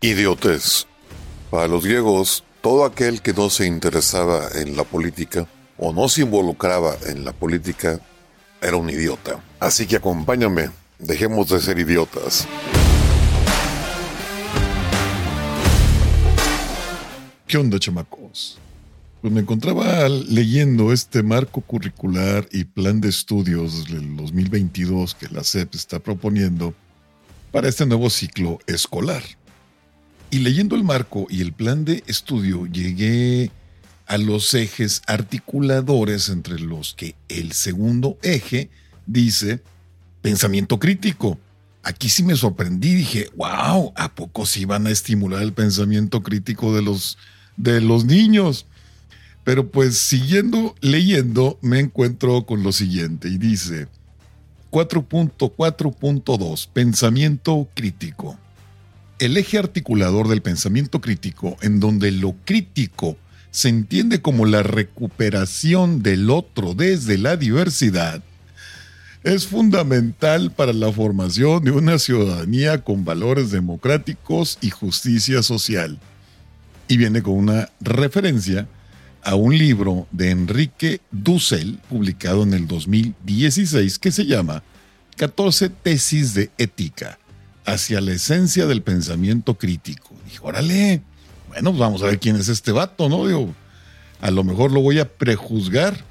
Idiotez. Para los griegos, todo aquel que no se interesaba en la política o no se involucraba en la política era un idiota. Así que acompáñame, dejemos de ser idiotas. ¿Qué onda, chamacos? Pues me encontraba leyendo este marco curricular y plan de estudios del 2022 que la SEP está proponiendo para este nuevo ciclo escolar. Y leyendo el marco y el plan de estudio llegué a los ejes articuladores entre los que el segundo eje dice pensamiento crítico. Aquí sí me sorprendí, dije, wow, ¿a poco sí van a estimular el pensamiento crítico de los, de los niños? Pero pues siguiendo leyendo me encuentro con lo siguiente y dice 4.4.2 Pensamiento crítico el eje articulador del pensamiento crítico, en donde lo crítico se entiende como la recuperación del otro desde la diversidad, es fundamental para la formación de una ciudadanía con valores democráticos y justicia social. Y viene con una referencia a un libro de Enrique Dussel, publicado en el 2016, que se llama 14 tesis de ética hacia la esencia del pensamiento crítico. Dije, órale, bueno, pues vamos a ver quién es este vato, ¿no? Digo, a lo mejor lo voy a prejuzgar.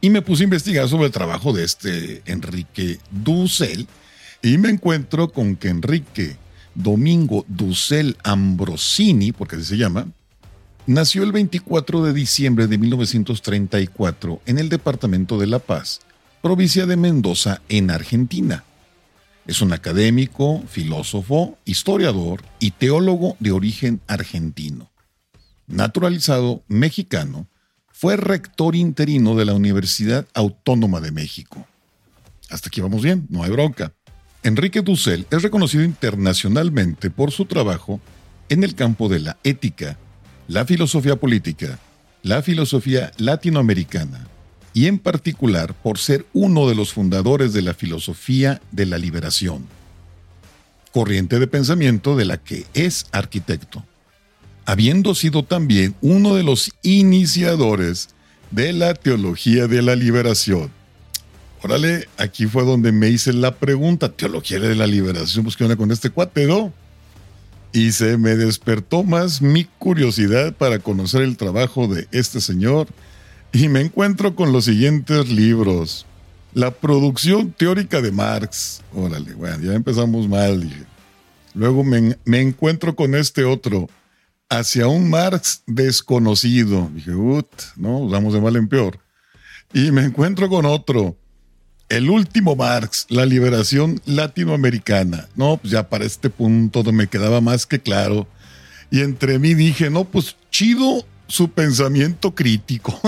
Y me puse a investigar sobre el trabajo de este Enrique Dussel y me encuentro con que Enrique Domingo Dussel Ambrosini, porque así se llama, nació el 24 de diciembre de 1934 en el departamento de La Paz, provincia de Mendoza, en Argentina. Es un académico, filósofo, historiador y teólogo de origen argentino. Naturalizado mexicano, fue rector interino de la Universidad Autónoma de México. Hasta aquí vamos bien, no hay bronca. Enrique Dussel es reconocido internacionalmente por su trabajo en el campo de la ética, la filosofía política, la filosofía latinoamericana, y en particular por ser uno de los fundadores de la filosofía de la liberación, corriente de pensamiento de la que es arquitecto, habiendo sido también uno de los iniciadores de la teología de la liberación. Órale, aquí fue donde me hice la pregunta, teología de la liberación, pues qué onda con este cuate, ¿no? Y se me despertó más mi curiosidad para conocer el trabajo de este señor, y me encuentro con los siguientes libros. La producción teórica de Marx. Órale, bueno, ya empezamos mal, dije. Luego me, encuentro con este otro. Hacia un Marx desconocido. Dije, ut, no, vamos de mal en peor. Y me encuentro con otro. El último Marx, la liberación latinoamericana. No, pues ya para este punto me quedaba más que claro. Y entre mí dije, no, pues chido su pensamiento crítico.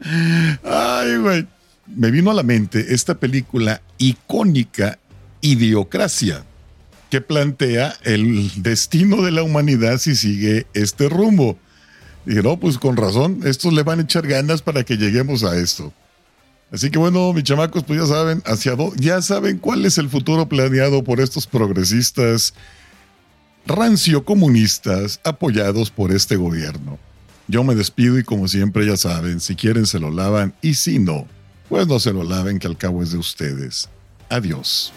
Ay, güey. Me vino a la mente esta película icónica, Idiocracia, que plantea el destino de la humanidad si sigue este rumbo. Y no, pues con razón, estos le van a echar ganas para que lleguemos a esto. Así que bueno, mis chamacos, pues ya saben hacia dónde, ya saben cuál es el futuro planeado por estos progresistas rancio comunistas apoyados por este gobierno. Yo me despido y como siempre ya saben, si quieren se lo lavan y si no, pues no se lo laven que al cabo es de ustedes. Adiós.